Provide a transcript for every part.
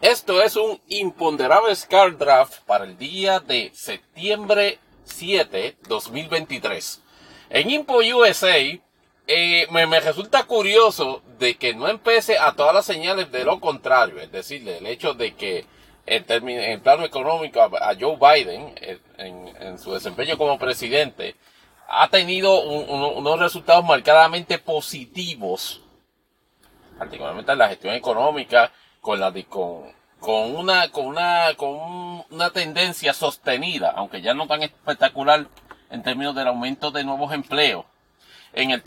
Esto es un imponderable Scar Draft para el día de septiembre 7, 2023. En Impo USA eh, me, resulta curioso de que no empiece a todas las señales de lo contrario, es decir, del hecho de que en, en plano económico a, Joe Biden, eh, en, su desempeño como presidente, ha tenido unos resultados marcadamente positivos, particularmente en la gestión económica, con la con, con una con una con una tendencia sostenida, aunque ya no tan espectacular en términos del aumento de nuevos empleos, en,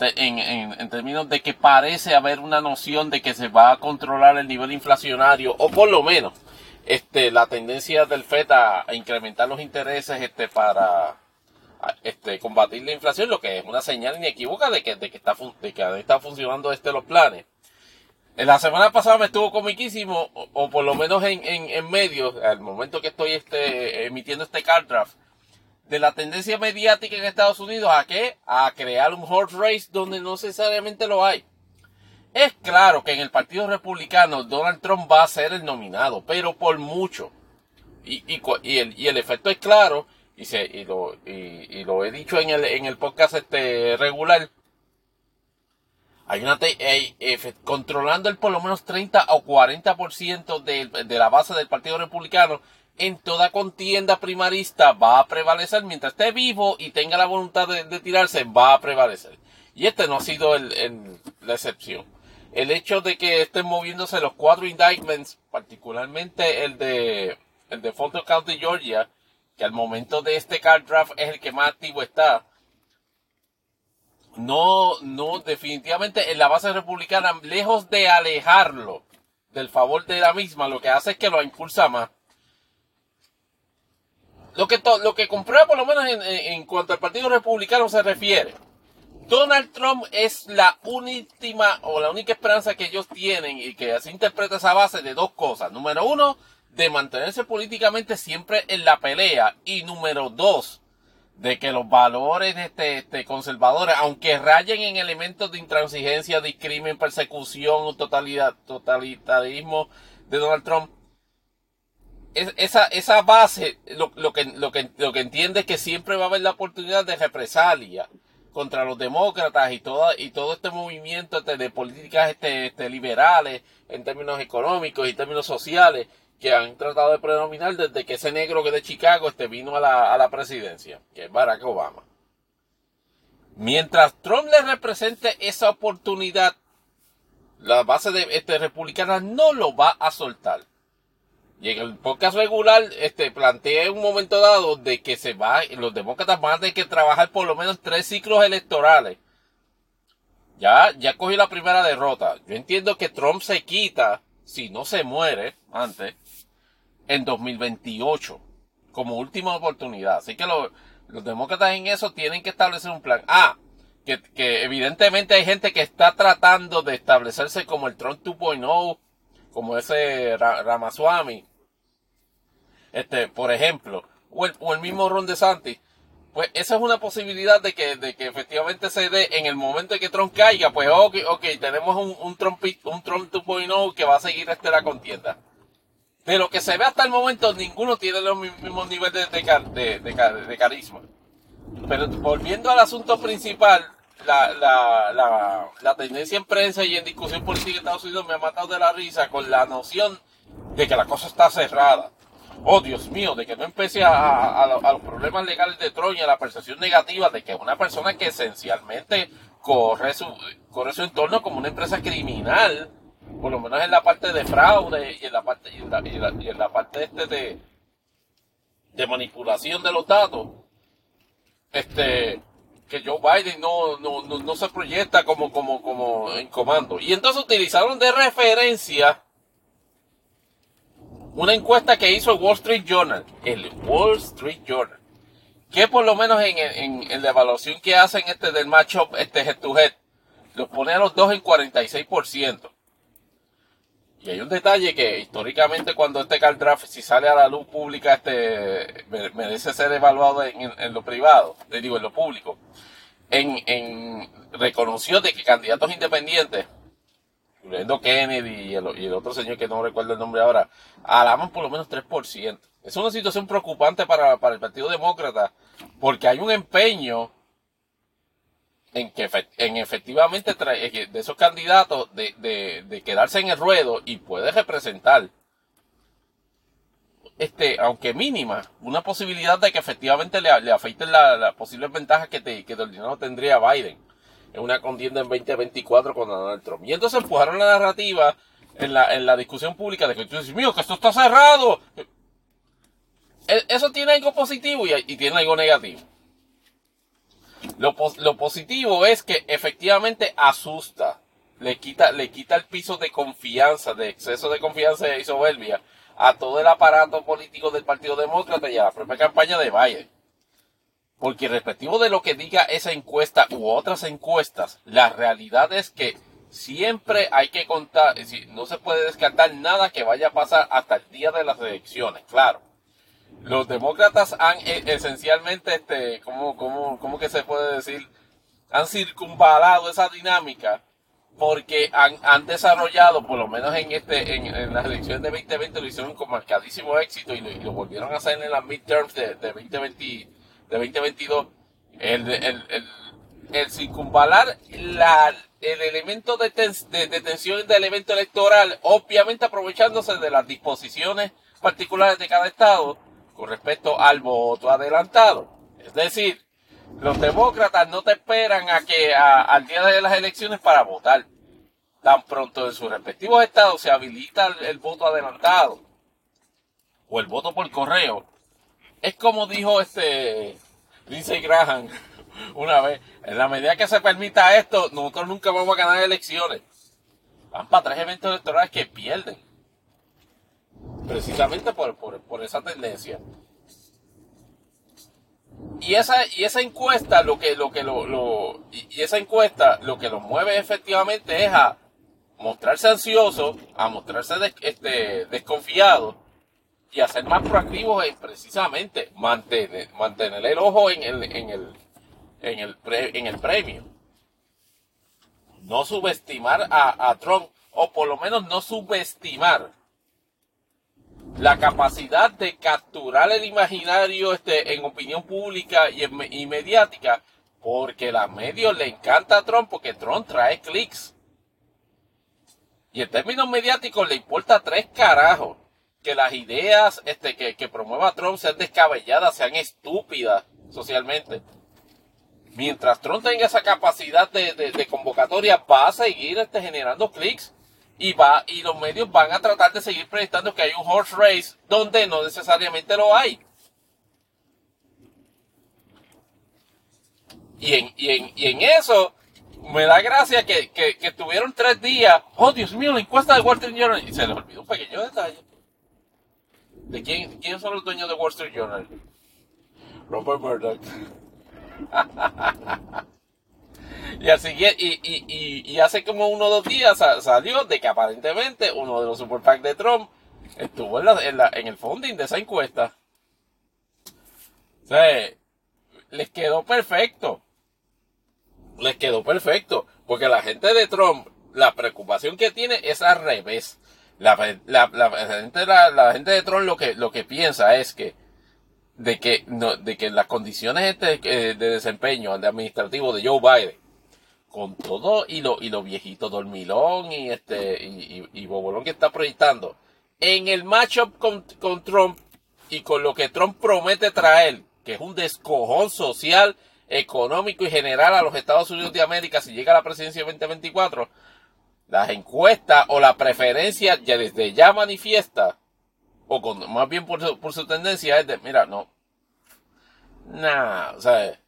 términos de que parece haber una noción de que se va a controlar el nivel inflacionario, o por lo menos este, la tendencia del FED a, incrementar los intereses este, para este, combatir la inflación, lo que es una señal inequívoca de que, de que, está, de que está funcionando este los planes. En la semana pasada me estuvo comiquísimo, o, por lo menos en, en, en, medio, al momento que estoy este, emitiendo este card draft, de la tendencia mediática en Estados Unidos a qué? A crear un horse race donde no necesariamente lo hay. Es claro que en el Partido Republicano Donald Trump va a ser el nominado, pero por mucho. Y, y, el, y el, efecto es claro, y, se, y, lo, y, lo he dicho en el, en el podcast este regular. Hay una controlando el por lo menos 30 o 40% de, de la base del Partido Republicano en toda contienda primarista va a prevalecer mientras esté vivo y tenga la voluntad de, tirarse va a prevalecer. Y este no ha sido el, la excepción el hecho de que estén moviéndose los cuatro indictments, particularmente el de, el de Fulton County, Georgia, que al momento de este card draft es el que más activo está, no, no, definitivamente en la base republicana, lejos de alejarlo del favor de la misma, lo que hace es que lo impulsa más. Lo que, lo que comprueba por lo menos en, en cuanto al Partido Republicano se refiere, Donald Trump es la última o la única esperanza que ellos tienen y que se interpreta esa base de dos cosas. Número uno, de mantenerse políticamente siempre en la pelea. Y número dos, de que los valores este, este, conservadores, aunque rayen en elementos de intransigencia, discrimen, persecución, totalidad, totalitarismo de Donald Trump, esa, esa base lo, lo, que, lo, que, lo que entiende es que siempre va a haber la oportunidad de represalia contra los demócratas y todo, y todo este movimiento este, de políticas este, este, liberales en términos económicos y términos sociales que han tratado de predominar desde que ese negro que de Chicago este, vino a la, a la presidencia, que es Barack Obama. Mientras Trump le represente esa oportunidad, la base de este, republicana no lo va a soltar. Y en el podcast regular, este, planteé un momento dado de que se va, los demócratas van a tener que trabajar por lo menos tres ciclos electorales. Ya, ya cogió la primera derrota. Yo entiendo que Trump se quita, si no se muere antes, en 2028, como última oportunidad. Así que los demócratas en eso tienen que establecer un plan. Ah, que, que evidentemente hay gente que está tratando de establecerse como el Trump 2.0, como ese Ramaswamy este, por ejemplo, o el, o el mismo Ron DeSantis, pues esa es una posibilidad de que, de que efectivamente se dé en el momento en que Trump caiga, pues ok, ok, tenemos un, un Trump, un Trump 2.0 que va a seguir este la contienda. De lo que se ve hasta el momento, ninguno tiene los mismos niveles de, carisma. Pero volviendo al asunto principal, la, tendencia en prensa y en discusión política en Estados Unidos me ha matado de la risa con la noción de que la cosa está cerrada oh Dios mío, de que no empiece a, los problemas legales de Troya, la percepción negativa de que una persona que esencialmente corre su, corre su entorno como una empresa criminal, por lo menos en la parte de fraude y en la parte, y en la, parte este de, de manipulación de los datos, este, que Joe Biden no, no, no, se proyecta como, como, como en comando. Y entonces utilizaron de referencia una encuesta que hizo el Wall Street Journal, el Wall Street Journal, que por lo menos en, en, la evaluación que hacen este del matchup, este head to head, los pone a los dos en 46%. Y hay un detalle que históricamente cuando este card draft, si sale a la luz pública, este merece ser evaluado en, lo privado, le digo en lo público, en, en reconoció de que candidatos independientes incluyendo Kennedy y el, y el otro señor que no recuerdo el nombre ahora, alaban por lo menos 3%. Es una situación preocupante para, para el Partido Demócrata, porque hay un empeño en que en efectivamente de esos candidatos de, de, de, quedarse en el ruedo y puede representar este aunque mínima una posibilidad de que efectivamente le, le afeiten las la posibles ventajas que, te, que ordinario tendría Biden en una contienda en 2024 con Donald Trump. Y entonces empujaron la narrativa en la, en la discusión pública de que tú dices mío que esto está cerrado e, eso tiene algo positivo y tiene algo negativo lo, lo, positivo es que efectivamente asusta, le quita, le quita el piso de confianza, de exceso de confianza y soberbia a todo el aparato político del Partido Demócrata y a la propia campaña de Biden. Porque respectivo de lo que diga esa encuesta u otras encuestas, la realidad es que siempre hay que contar, no se puede descartar nada que vaya a pasar hasta el día de las elecciones, claro los demócratas han eh, esencialmente, este, ¿cómo, cómo, cómo que se puede decir? Han circunvalado esa dinámica porque han, han desarrollado, por lo menos en este, en, las elecciones de 2020 lo hicieron con marcadísimo éxito y lo, volvieron a hacer en las midterms de, de, 2020, de 2022. El, el, el, el circunvalar la, el elemento de, de, de tensión del evento electoral, obviamente aprovechándose de las disposiciones particulares de cada estado, con respecto al voto adelantado. Es decir, los demócratas no te esperan a que al día de las elecciones para votar. Tan pronto en sus respectivos estados se habilita el, voto adelantado o el voto por correo. Es como dijo este Lindsey Graham una vez, en la medida que se permita esto, nosotros nunca vamos a ganar elecciones. Van para tres eventos electorales que pierden precisamente por, por, esa tendencia. Y esa, y esa encuesta lo que lo que lo, y esa encuesta lo que lo mueve efectivamente es a mostrarse ansioso, a mostrarse este, desconfiado y a ser más proactivos en precisamente mantener, mantener el ojo en el, en el, en el, en el premio. No subestimar a Trump, o por lo menos no subestimar la capacidad de capturar el imaginario este, en opinión pública y, en, mediática, porque a los medios le encanta a Trump, porque Trump trae clics. Y en términos mediáticos le importa tres carajos que las ideas este, que, promueva Trump sean descabelladas, sean estúpidas socialmente. Mientras Trump tenga esa capacidad de, de, convocatoria, va a seguir este, generando clics y va y los medios van a tratar de seguir proyectando que hay un horse race donde no necesariamente lo hay. Y en, y en, y en eso me da gracia que, que, que, tuvieron tres días. Oh, Dios mío, la encuesta de Wall Street Journal. Y se les olvidó un pequeño detalle. ¿De quién, quién son los dueños de Wall Street Journal? Robert Murdoch. Y, así, y, y, y, hace como uno o dos días salió de que aparentemente uno de los super de Trump estuvo en, la, en, la, en el funding de esa encuesta. O les quedó perfecto. Les quedó perfecto. Porque la gente de Trump, la preocupación que tiene es al revés. La, la, la, gente, la, gente de Trump lo que, lo que piensa es que de que, no, de que las condiciones este, de desempeño de administrativo de Joe Biden con todo y lo, y lo viejito dormilón y este y, bobolón que está proyectando. En el matchup con, con Trump y con lo que Trump promete traer, que es un descojón social, económico y general a los Estados Unidos de América si llega a la presidencia 2024, las encuestas o la preferencia ya desde ya manifiesta, o con, más bien por su, por su tendencia es de, mira, no, nah, o sea,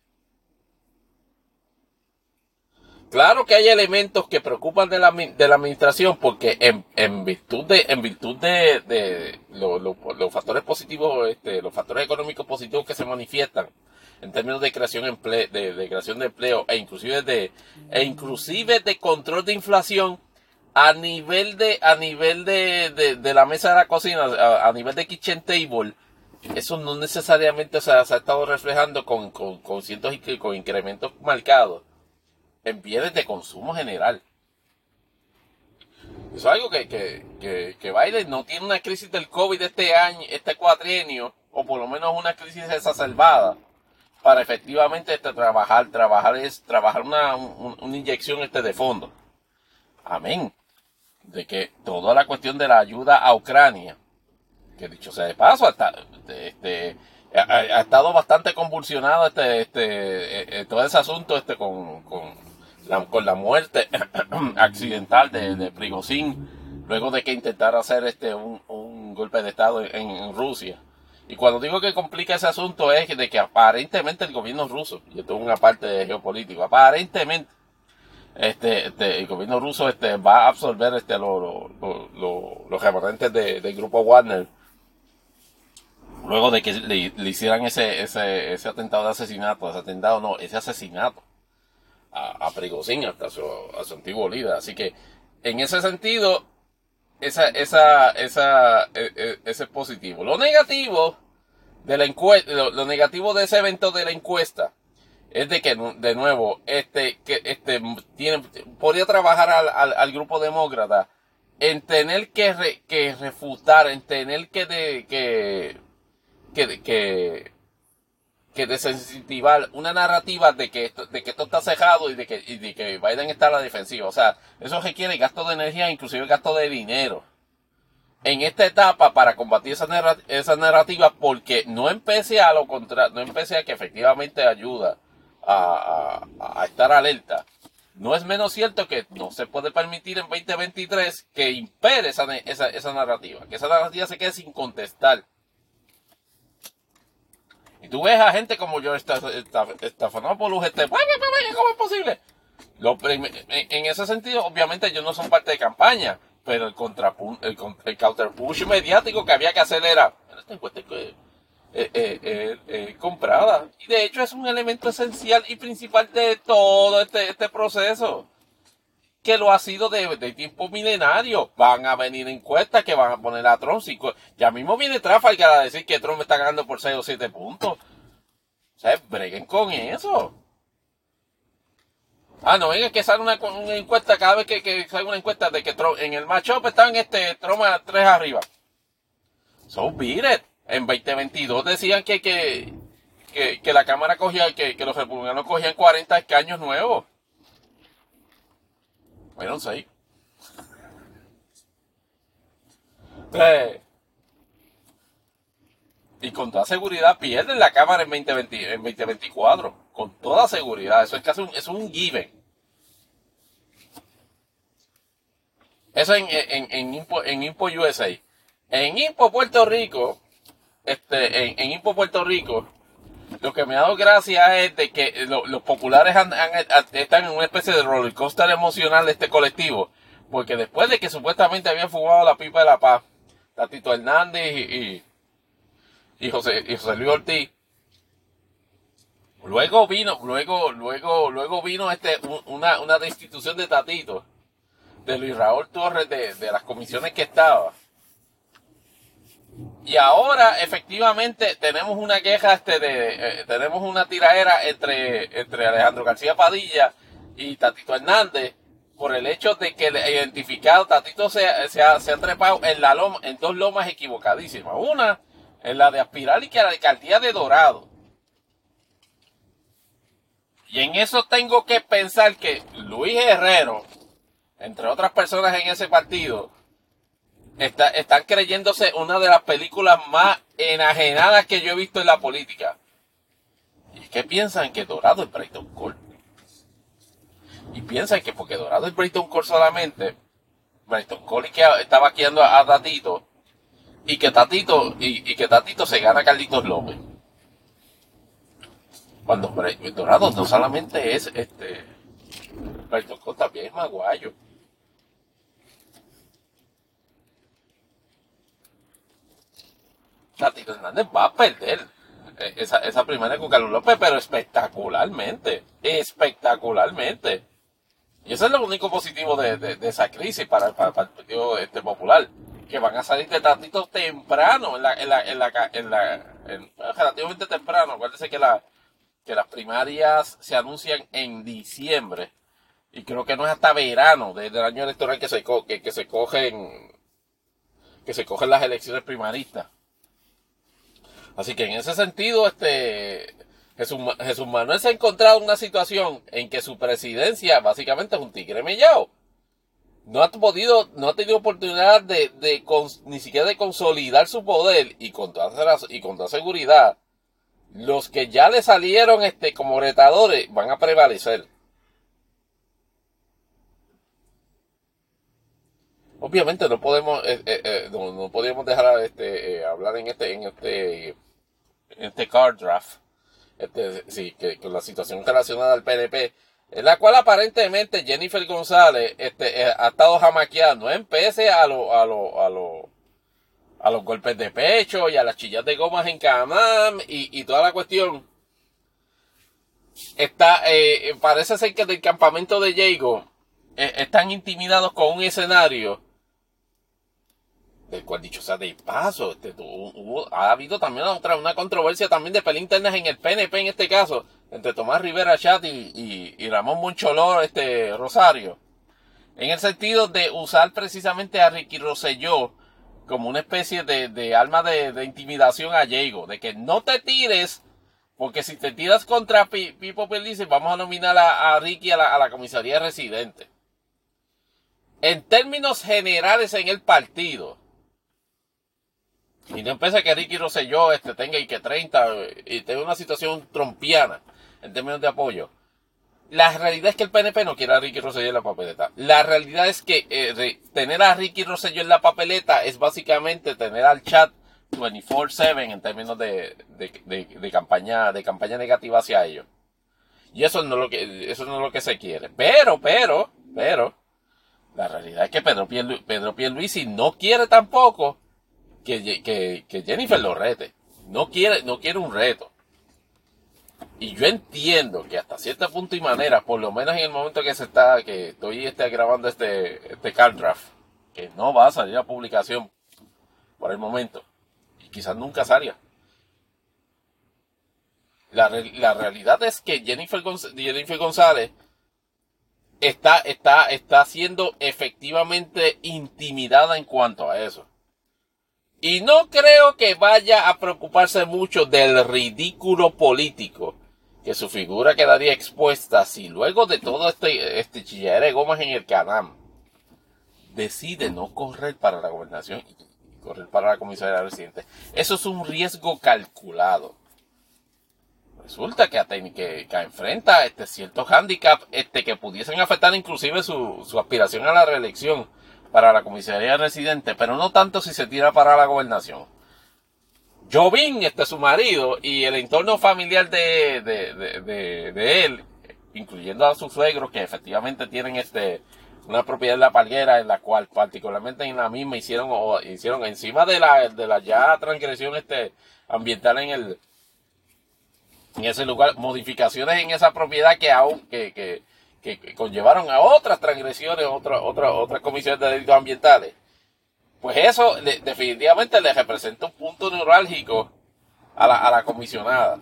Claro que hay elementos que preocupan de la, de la administración porque en, en virtud de, en virtud de, los factores positivos, este, los factores económicos positivos que se manifiestan en términos de creación, emple, de, creación de empleo e inclusive de, e inclusive de control de inflación a nivel de, a nivel de, de, la mesa de la cocina, a, nivel de kitchen table, eso no necesariamente se ha estado reflejando con, con, con cientos con incrementos marcados en bienes de consumo general. Eso es algo que, que, que, que Biden no tiene una crisis del COVID este año, este cuatrienio, o por lo menos una crisis exacerbada para efectivamente este, trabajar, trabajar es, trabajar una, una inyección este de fondo. Amén. De que toda la cuestión de la ayuda a Ucrania, que dicho sea de paso, hasta, este, ha, estado bastante convulsionado este, este, eh, eh, todo ese asunto este con, con la muerte accidental de, de Prigozhin, luego de que intentara hacer este un, un golpe de estado en Rusia. Y cuando digo que complica ese asunto es de que aparentemente el gobierno ruso, y esto es una parte de geopolítico, aparentemente este, este, el gobierno ruso este, va a absorber este, lo, los remanentes del grupo Wagner luego de que le, hicieran ese, ese, ese, atentado de asesinato, ese atentado no, ese asesinato a, a hasta su, a su antiguo líder. Así que en ese sentido, esa, esa, esa, e, e, ese es positivo. Lo negativo de la encuesta, lo, negativo de ese evento de la encuesta es de que, de nuevo, este, que, este, tiene, podría trabajar al, al, grupo demócrata en tener que, que refutar, en tener que, de, que, que, que, que desensitivar una narrativa de que esto, de que esto está cejado y de que, y de que Biden está a la defensiva. O sea, eso requiere gasto de energía, inclusive gasto de dinero en esta etapa para combatir esa, narrativa, esa narrativa porque no empecé a lo contra, no empecé a que efectivamente ayuda a, a, estar alerta. No es menos cierto que no se puede permitir en 2023 que impere esa, esa, esa narrativa, que esa narrativa se quede sin contestar. Y tú ves a gente como yo, Estafanopoulos, este, ¿cómo es posible? en ese sentido, obviamente ellos no son parte de campaña, pero el, el, el counterpush mediático que había que hacer era, esta encuesta eh, eh, eh, comprada. Y de hecho es un elemento esencial y principal de todo este, este proceso. Que lo ha sido de, de, tiempo milenario. Van a venir encuestas que van a poner a Trump. ya mismo viene Trafalgar a decir que Trump está ganando por 6 o 7 puntos. O sea, breguen con eso. Ah, no, es que sale una, encuesta cada vez que, que, sale una encuesta de que en el matchup están este Troma 3 arriba. So beat it. En 2022 decían que, que, que, la Cámara cogía, que, que los republicanos cogían 40 escaños nuevos. 6. y con toda seguridad pierden la Cámara en, 2020, en 2024 con toda seguridad. Eso es casi un, es un given. Eso en, en, en, Impo, en Impo USA. En Impo Puerto Rico, este, en Impo Puerto Rico, lo que me ha dado gracia es de que los populares están en una especie de roller coaster emocional de este colectivo. Porque después de que supuestamente habían fumado la pipa de la paz, Tatito Hernández y, y, José, y José Luis Ortiz, Luego vino, luego, luego, luego vino este, una, una destitución de Tatito, de Luis Raúl Torres, de, de las comisiones que estaba. Y ahora, efectivamente, tenemos una queja, este, de, eh, tenemos una tiraera entre, entre Alejandro García Padilla y Tatito Hernández por el hecho de que identificado Tatito se, se, ha, se ha trepado en la loma, en dos lomas equivocadísimas. Una, en la de Aspiral y que la alcaldía de Dorado y en eso tengo que pensar que Luis Herrero, entre otras personas en ese partido, está, están creyéndose una de las películas más enajenadas que yo he visto en la política. Y es que piensan que Dorado es Brayton Cole. Y piensan que porque Dorado es Brayton Cole solamente, Brayton Cole que estaba vaqueando a, Tatito, y que Tatito, y, que Tatito se gana a Carlitos López. Cuando Dorado no solamente es este. Bertocco también es maguayo. Tatito Hernández va a perder eh, esa, primera con Carlos López, pero espectacularmente. Espectacularmente. Y eso es lo único positivo de, esa crisis para, el Partido este, Popular. Que van a salir de Tatito temprano, en la, en la, en la, en la relativamente temprano. Acuérdense que que las primarias se anuncian en diciembre. Y creo que no es hasta verano desde el año electoral que se, que, que se cogen que se cogen las elecciones primaristas. Así que en ese sentido, este Jesús, Jesús Manuel se ha encontrado en una situación en que su presidencia básicamente es un tigre mellado. No ha podido, no ha tenido oportunidad de, de ni siquiera de consolidar su poder y con toda, y con toda seguridad, los que ya le salieron este, como retadores van a prevalecer. Obviamente no podemos, eh, eh, eh, no, podemos dejar este, hablar en este, en este, en este card draft este, sí, que la situación relacionada al PNP, en la cual aparentemente Jennifer González este, ha estado jamaqueando, en pese a, lo, a, a, a los golpes de pecho y a las chillas de gomas en Camam y, y toda la cuestión. Está, eh, parece ser que del campamento de Diego están intimidados con un escenario del cual dicho sea de paso, este, ha habido también otra, una controversia también de pelea internas en el PNP en este caso, entre Tomás Rivera Chat y, Ramón Moncholor este, Rosario, en el sentido de usar precisamente a Ricky Rosselló como una especie de, de alma de, intimidación a Diego, de que no te tires, porque si te tiras contra Pipo Pelice, vamos a nominar a, Ricky a la, a la comisaría residente. En términos generales en el partido, y no empieza que Ricky Rosselló este, tenga y que 30 y tenga una situación trompiana en términos de apoyo. La realidad es que el PNP no quiere a Ricky Rosselló en la papeleta. La realidad es que eh, tener a Ricky Rosselló en la papeleta es básicamente tener al chat 24/7 en términos de, de, campaña de campaña negativa hacia ellos. Y eso no es lo que eso no es lo que se quiere. Pero, pero, pero la realidad es que Pedro Pedro Pierluisi no quiere tampoco que, que, Jennifer lo rete. No quiere, no quiere un reto. Y yo entiendo que hasta cierto punto y manera, por lo menos en el momento que se está, que estoy este, grabando este, este card draft, que no va a salir a publicación por el momento. Y quizás nunca salga. La, la realidad es que Jennifer, Jennifer González está, está, está siendo efectivamente intimidada en cuanto a eso. Y no creo que vaya a preocuparse mucho del ridículo político que su figura quedaría expuesta si luego de todo este, este chilladera de gomas en el canam decide no correr para la gobernación y correr para la comisaría residente. Eso es un riesgo calculado. Resulta que, que, que enfrenta este cierto handicap este, que pudiesen afectar inclusive su aspiración a la reelección para la comisaría residente, pero no tanto si se tira para la gobernación. Jovín, este su marido, y el entorno familiar de, de, él, incluyendo a sus suegros, que efectivamente tienen este una propiedad en la palguera, en la cual particularmente en la misma hicieron, o hicieron encima de la, de la ya transgresión este, ambiental en el en ese lugar, modificaciones en esa propiedad que aún, que, que, que conllevaron a otras transgresiones, otras otra, otras comisiones de delitos ambientales, pues eso definitivamente le representa un punto neurálgico a la, a la comisionada.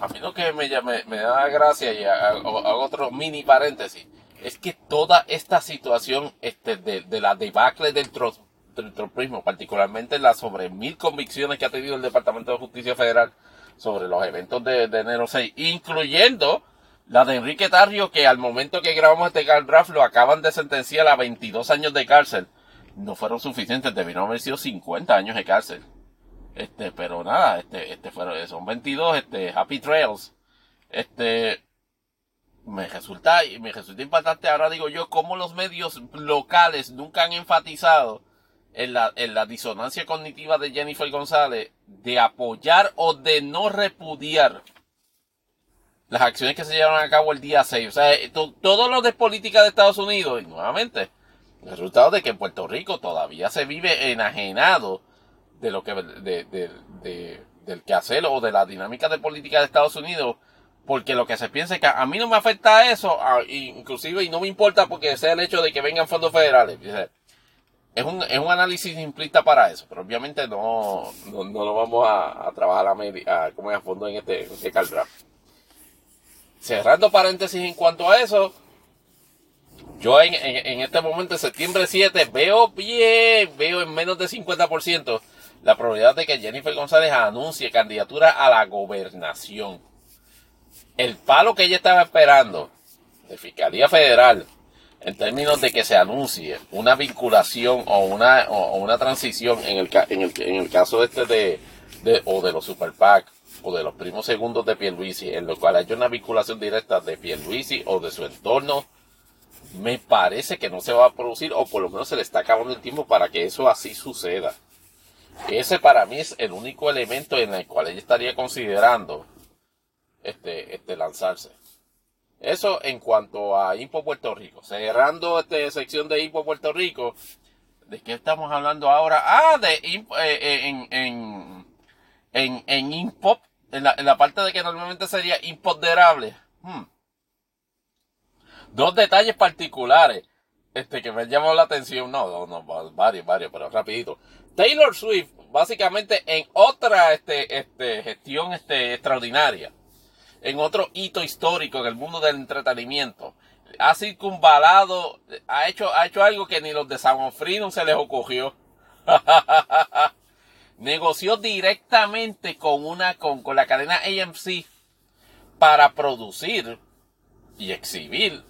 A mí lo que me, me, da gracia y hago, otro mini paréntesis es que toda esta situación este, de, de la debacle del, del tropismo, particularmente las sobre mil convicciones que ha tenido el Departamento de Justicia Federal sobre los eventos de, enero 6, incluyendo la de Enrique Tarrio, que al momento que grabamos este draft lo acaban de sentenciar a 22 años de cárcel. No fueron suficientes, debieron haber sido 50 años de cárcel. Este, pero nada, este, este fueron, son 22, este, Happy Trails. Este, me resulta, me resulta impactante ahora digo yo cómo los medios locales nunca han enfatizado en la, en la disonancia cognitiva de Jennifer González de apoyar o de no repudiar las acciones que se llevaron a cabo el día 6. O sea, todo lo de política de Estados Unidos, y nuevamente, el resultado de que en Puerto Rico todavía se vive enajenado de lo que, de, de, de, del quehacer o de la dinámica de política de Estados Unidos, porque lo que se piensa es que a mí no me afecta eso, inclusive, y no me importa porque sea el hecho de que vengan fondos federales es un, es un análisis simplista para eso, pero obviamente no, no, lo vamos a, trabajar a, media, a, como a fondo en este, en este cerrando paréntesis en cuanto a eso, yo en, en, este momento, septiembre 7, veo bien, veo en menos de 50% la probabilidad de que Jennifer González anuncie candidatura a la gobernación. El palo que ella estaba esperando de Fiscalía Federal en términos de que se anuncie una vinculación o una, o una transición en el, en el, en el caso este de, de, o de los Super PAC o de los primos segundos de Pierluisi, en lo cual haya una vinculación directa de Pierluisi o de su entorno, me parece que no se va a producir o por lo menos se le está acabando el tiempo para que eso así suceda. Ese para mí es el único elemento en el cual ella estaría considerando este, este lanzarse. Eso en cuanto a Impo Puerto Rico. Cerrando esta sección de Impo Puerto Rico, ¿de qué estamos hablando ahora? Ah, de Impo, eh, eh, en, en, en, en Impop, en la, en la, parte de que normalmente sería imponderable. Hmm. Dos detalles particulares este, que me llamó la atención. No, no, no, varios, varios, pero rapidito. Taylor Swift, básicamente en otra este, este, gestión este, extraordinaria en otro hito histórico en el mundo del entretenimiento. Ha circunvalado, ha hecho, ha hecho algo que ni los de San Freedom se les ocurrió. Negoció directamente con una, con, con la cadena AMC para producir y exhibir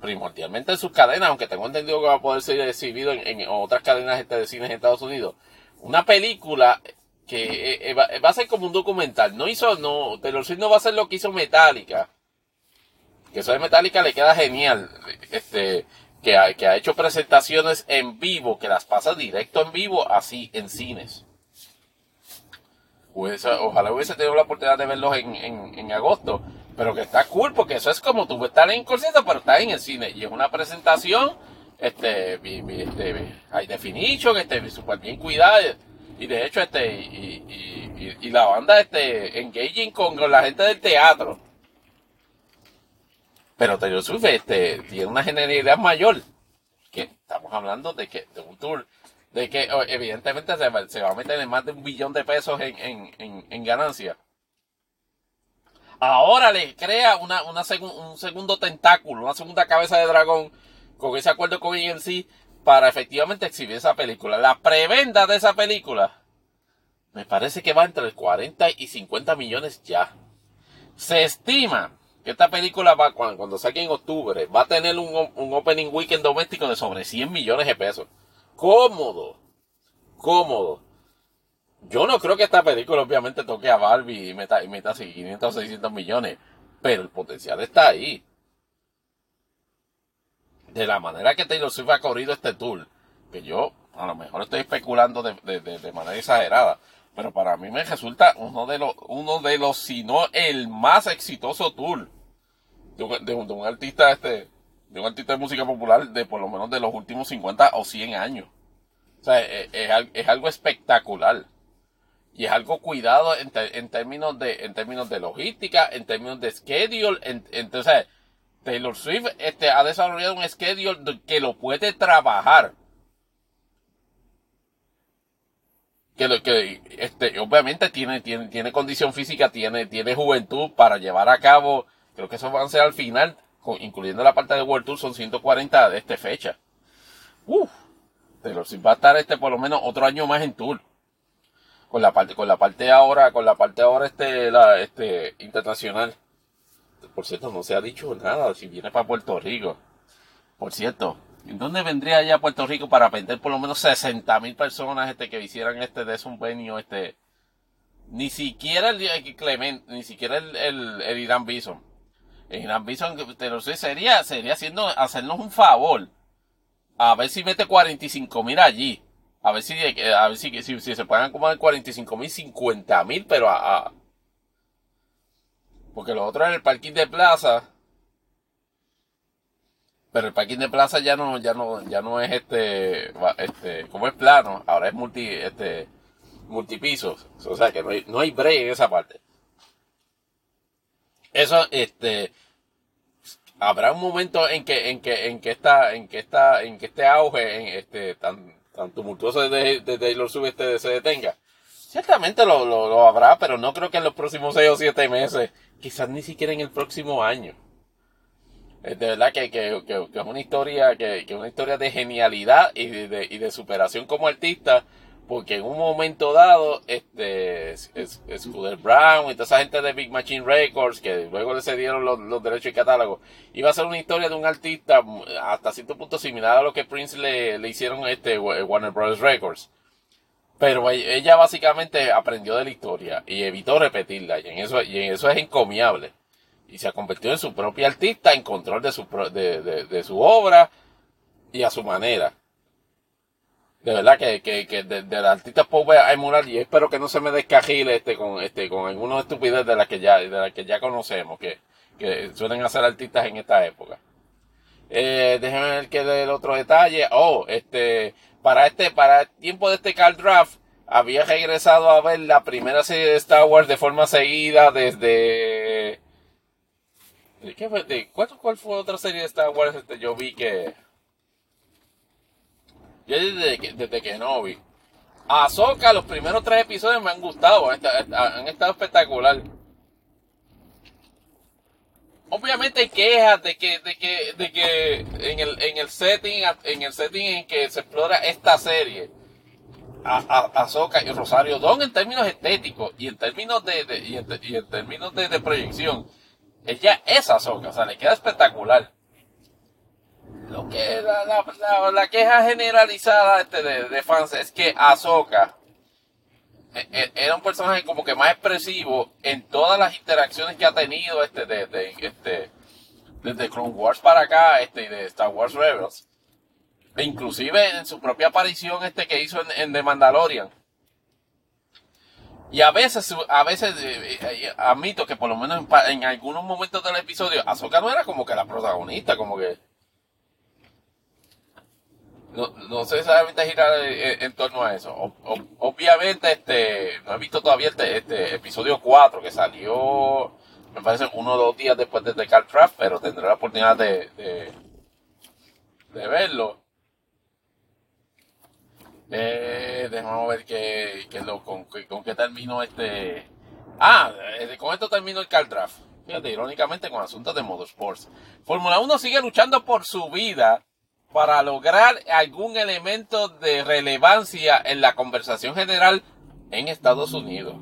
primordialmente en sus cadenas, aunque tengo entendido que va a poder ser exhibido en, otras cadenas de cines en Estados Unidos, una película que eh, eh, va, a ser como un documental. No hizo, no, Taylor no va a ser lo que hizo Metallica. Que eso de Metallica le queda genial. Este, que ha, que ha hecho presentaciones en vivo, que las pasa directo en vivo, así en cines. Pues, ojalá hubiese tenido la oportunidad de verlos en, en, agosto. Pero que está cool, porque eso es como tú estar en concierto, pero estás en el cine. Y es una presentación, este, este high definition, este, súper bien cuidada y de hecho, este, y, y, la banda, este, engaging con, la gente del teatro. Pero Taylor Swift, este, tiene una generalidad mayor. Que estamos hablando de que, de un tour, de que evidentemente se va, a meter en más de un billón de pesos en, en, en, ganancia. Ahora le crea una, una un segundo tentáculo, una segunda cabeza de dragón con ese acuerdo con EMC para efectivamente exhibir esa película. La preventa de esa película me parece que va entre 40 y 50 millones ya. Se estima que esta película va, cuando, cuando saque en octubre, va a tener un, opening weekend doméstico de sobre 100 millones de pesos. Cómodo. Cómodo. Yo no creo que esta película obviamente toque a Barbie y meta, y meta 500 o 600 millones. Pero el potencial está ahí de la manera que Taylor Swift ha corrido este tour, que yo a lo mejor estoy especulando de, manera exagerada, pero para mí me resulta uno de los, uno de los, si no el más exitoso tour de un, artista este, de un artista de música popular de por lo menos de los últimos 50 o 100 años. O sea, e, e, es, algo espectacular. Y es algo cuidado en, términos de, en términos de logística, en términos de schedule, entonces, Taylor Swift este, ha desarrollado un schedule que lo puede trabajar. Que, lo, que este, obviamente tiene, tiene, tiene condición física, tiene, tiene juventud para llevar a cabo, creo que eso va a ser al final, incluyendo la parte de World Tour, son 140 de esta fecha. Uf, Taylor Swift va a estar este por lo menos otro año más en tour. Con la parte, con la parte ahora, con la parte ahora este, la, este, internacional. Por cierto, no se ha dicho nada si viene para Puerto Rico. Por cierto, ¿en dónde vendría ya Puerto Rico para vender por lo menos 60 mil personas este, que hicieran este desempeño? Este, ni siquiera el Clement, ni siquiera el, el, Irán Bison. El Irán Bison, te lo sé, sería, sería haciendo, hacernos un favor. A ver si mete 45 mil allí. A ver si, a ver si, si, se pueden acomodar 45 mil, 50 mil, pero a, porque lo otro es el parking de plaza. Pero el parking de plaza ya no, ya no, ya no es este, este, como es plano, ahora es multi, este, multipisos. O sea que no hay, no hay break en esa parte. Eso, este, habrá un momento en que, en que, en que esta, en que esta, en que este auge, en este, tan, tan tumultuoso de, de Taylor Swift este, se detenga. Ciertamente lo, lo, habrá, pero no creo que en los próximos seis o siete meses. Quizás ni siquiera en el próximo año. De verdad que, que, que, es una historia, que, que una historia de genialidad y de, y de superación como artista porque en un momento dado, este, Scooter Brown y toda esa gente de Big Machine Records, que luego le cedieron los, derechos y catálogo, iba a ser una historia de un artista hasta cierto punto similar a lo que Prince le, le hicieron este Warner Bros. Records. Pero ella básicamente aprendió de la historia y evitó repetirla, y en eso, y en eso es encomiable. Y se convirtió en su propia artista, en control de su, de, de su obra y a su manera. De verdad que, que, que de, de la artista pop a emular y espero que no se me descajile este con este con algunos estupidez de las que ya de las que ya conocemos que, que suelen hacer artistas en esta época. Eh, déjenme ver que del otro detalle. Oh este para este para el tiempo de este card draft había regresado a ver la primera serie de Star Wars de forma seguida desde ¿qué fue? ¿cuál, ¿cuál fue otra serie de Star Wars este yo vi que yo desde que, desde que no vi. Ahsoka, los primeros tres episodios me han gustado, han estado espectacular. Obviamente hay quejas de que, de que, de que en el, en el setting, en el setting en que se explora esta serie, Ahsoka y Rosario Don en términos estéticos y en términos de, y, en, términos de, proyección, ella es Ahsoka, o sea, le queda espectacular. Lo que la, la, la, queja generalizada este de, de, fans es que Ahsoka e, era un personaje como que más expresivo en todas las interacciones que ha tenido este de, de este desde Clone Wars para acá este de Star Wars Rebels. E inclusive en su propia aparición este que hizo en, The Mandalorian. Y a veces, a veces eh, eh, admito que por lo menos en, en, algunos momentos del episodio, Ahsoka no era como que la protagonista, como que no, no sé exactamente girar en, torno a eso. obviamente, este, no he visto todavía este, este episodio 4 que salió, me parece, uno o dos días después de The Car pero tendré la oportunidad de, de, verlo. Eh, déjame ver que, lo, con, con qué termino este. Ah, eh, con esto termino el Car Draft. Fíjate, irónicamente con asuntos de Motorsports. Fórmula 1 sigue luchando por su vida para lograr algún elemento de relevancia en la conversación general en Estados Unidos.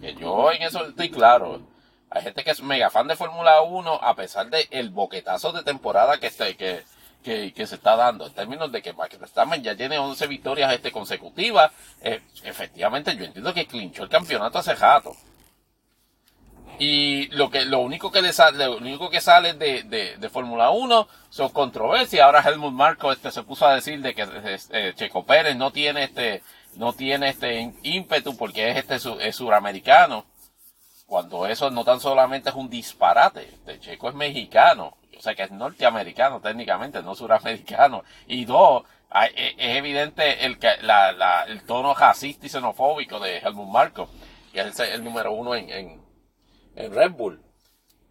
Que yo en eso estoy claro. Hay gente que es mega fan de Fórmula 1 a pesar del el boquetazo de temporada que, se, que, que, se está dando. En términos de que Max Verstappen ya tiene 11 victorias este consecutivas. Eh, efectivamente, yo entiendo que clinchó el campeonato hace rato. Y lo que, lo único que le sale, lo único que sale de, de, de Fórmula 1 son controversias. Ahora Helmut Marco este se puso a decir de que este, Checo Pérez no tiene este, no tiene este ímpetu porque es este es suramericano. Cuando eso no tan solamente es un disparate. Este Checo es mexicano. O sea que es norteamericano técnicamente, no suramericano. Y dos, e, es evidente el, la, la, el tono racista y xenofóbico de Helmut Marco, que es el, número uno en, en en Red Bull.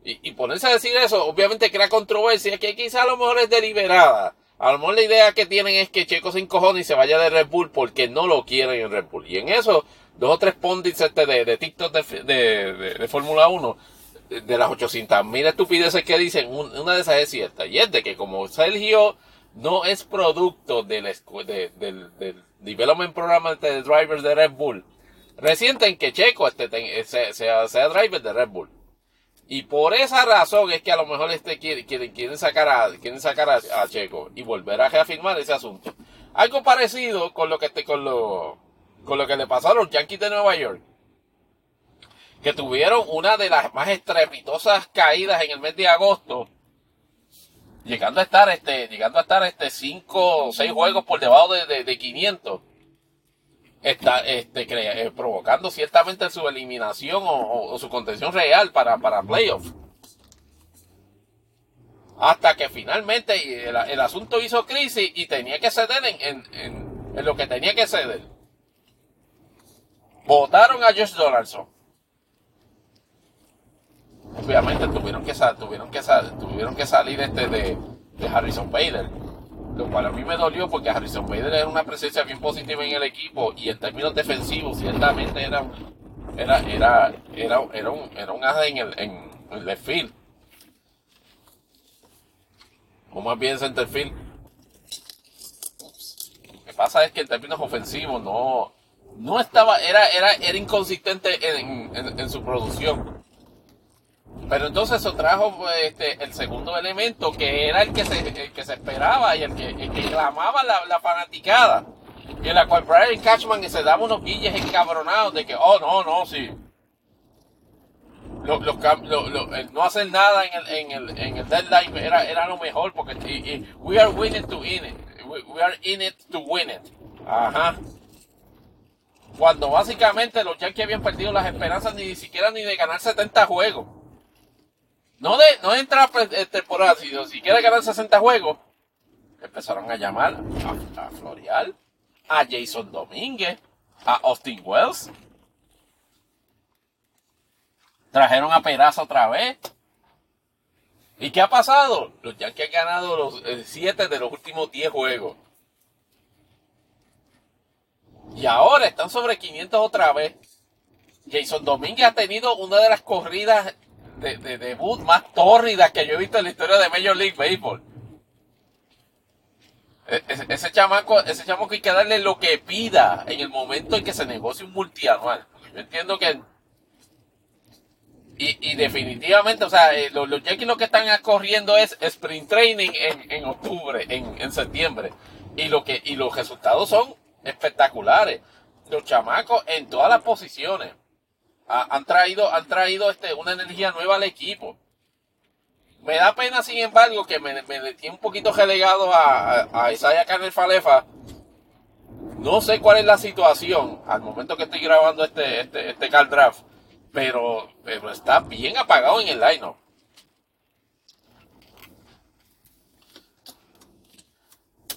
Y, ponerse a decir eso, obviamente crea controversia, que quizá a lo mejor es deliberada. A lo mejor la idea que tienen es que Checo se encojone y se vaya de Red Bull porque no lo quieren en Red Bull. Y en eso, dos o tres pundits este de, de TikTok de, de, de, Fórmula 1, de las 800 mil estupideces que dicen, una de esas es cierta. Y es de que como Sergio no es producto del, del, del Development Program de Drivers de Red Bull, resienten que Checo este, sea, sea, driver de Red Bull. Y por esa razón es que a lo mejor este quieren, quieren, sacar, a, quieren sacar a, Checo y volver a reafirmar ese asunto. Algo parecido con lo que este, con lo, con lo que le pasó a los Yankees de Nueva York. Que tuvieron una de las más estrepitosas caídas en el mes de agosto. Llegando a estar este, llegando a estar este 5 o 6 juegos por debajo de, de, de 500 está este, eh, provocando ciertamente su eliminación o, su contención real para, para playoff. Hasta que finalmente el, asunto hizo crisis y tenía que ceder en, en, en, lo que tenía que ceder. Votaron a Josh Donaldson. Obviamente tuvieron que, tuvieron que, tuvieron que salir este de, de Harrison Bader lo cual a mí me dolió porque Harrison Bader era una presencia bien positiva en el equipo y en términos defensivos ciertamente era era era era, era un era un en el en el field o más bien centerfield lo que pasa es que en términos ofensivos no no estaba era era era inconsistente en, en su producción pero entonces eso trajo pues, este, el segundo elemento, que era el que se, que se esperaba y el que, el que clamaba la, la, fanaticada. Y en la cual Brian Cashman se daba unos guilles encabronados de que, oh, no, no, sí. Lo, no hacer nada en el, en el, en el deadline era, era lo mejor porque we are winning to win it. We, are in it to win it. Ajá. Cuando básicamente los Yankees habían perdido las esperanzas ni siquiera ni de ganar 70 juegos. No de, no de entrar a temporada, sino si quiere ganar 60 juegos, empezaron a llamar a, Florial, a Jason Domínguez, a Austin Wells. Trajeron a Peraza otra vez. ¿Y qué ha pasado? Los Yankees han ganado los 7 eh, de los últimos 10 juegos. Y ahora están sobre 500 otra vez. Jason Domínguez ha tenido una de las corridas de, de debut más tórrida que yo he visto en la historia de Major League Baseball. E, ese, chamaco, ese chamaco hay que darle lo que pida en el momento en que se negocie un multianual. Yo entiendo que y, definitivamente, o sea, eh, los, Yankees lo que están corriendo es sprint training en, en octubre, en, en, septiembre. Y lo que, y los resultados son espectaculares. Los chamacos en todas las posiciones han traído, han traído este, una energía nueva al equipo. Me da pena, sin embargo, que me, me tiene un poquito relegado a, a, Isaiah Carner Falefa. No sé cuál es la situación al momento que estoy grabando este, este, este card draft, pero, pero está bien apagado en el line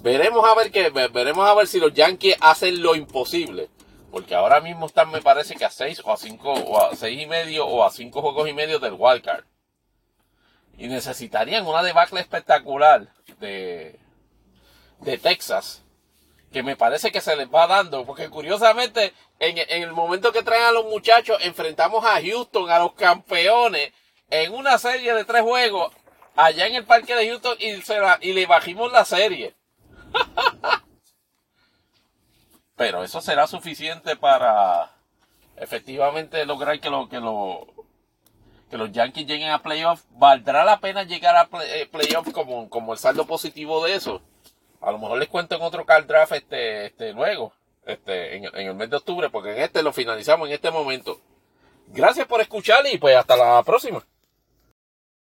Veremos a ver qué, veremos a ver si los Yankees hacen lo imposible porque ahora mismo están, me parece que a 6 o a 5 o a 6 y medio o a 5 juegos y medio del wildcard. Y necesitarían una debacle espectacular de, de Texas. Que me parece que se les va dando. Porque curiosamente, en, el momento que traen a los muchachos, enfrentamos a Houston, a los campeones, en una serie de tres juegos, allá en el parque de Houston, y le bajimos la serie. pero eso será suficiente para efectivamente lograr que lo que lo que los Yankees lleguen a playoffs. ¿Valdrá la pena llegar a eh, playoffs como, como el saldo positivo de eso? A lo mejor les cuento en otro card draft este, este luego, este, en, en el mes de octubre, porque en este lo finalizamos en este momento. Gracias por escuchar y pues hasta la próxima.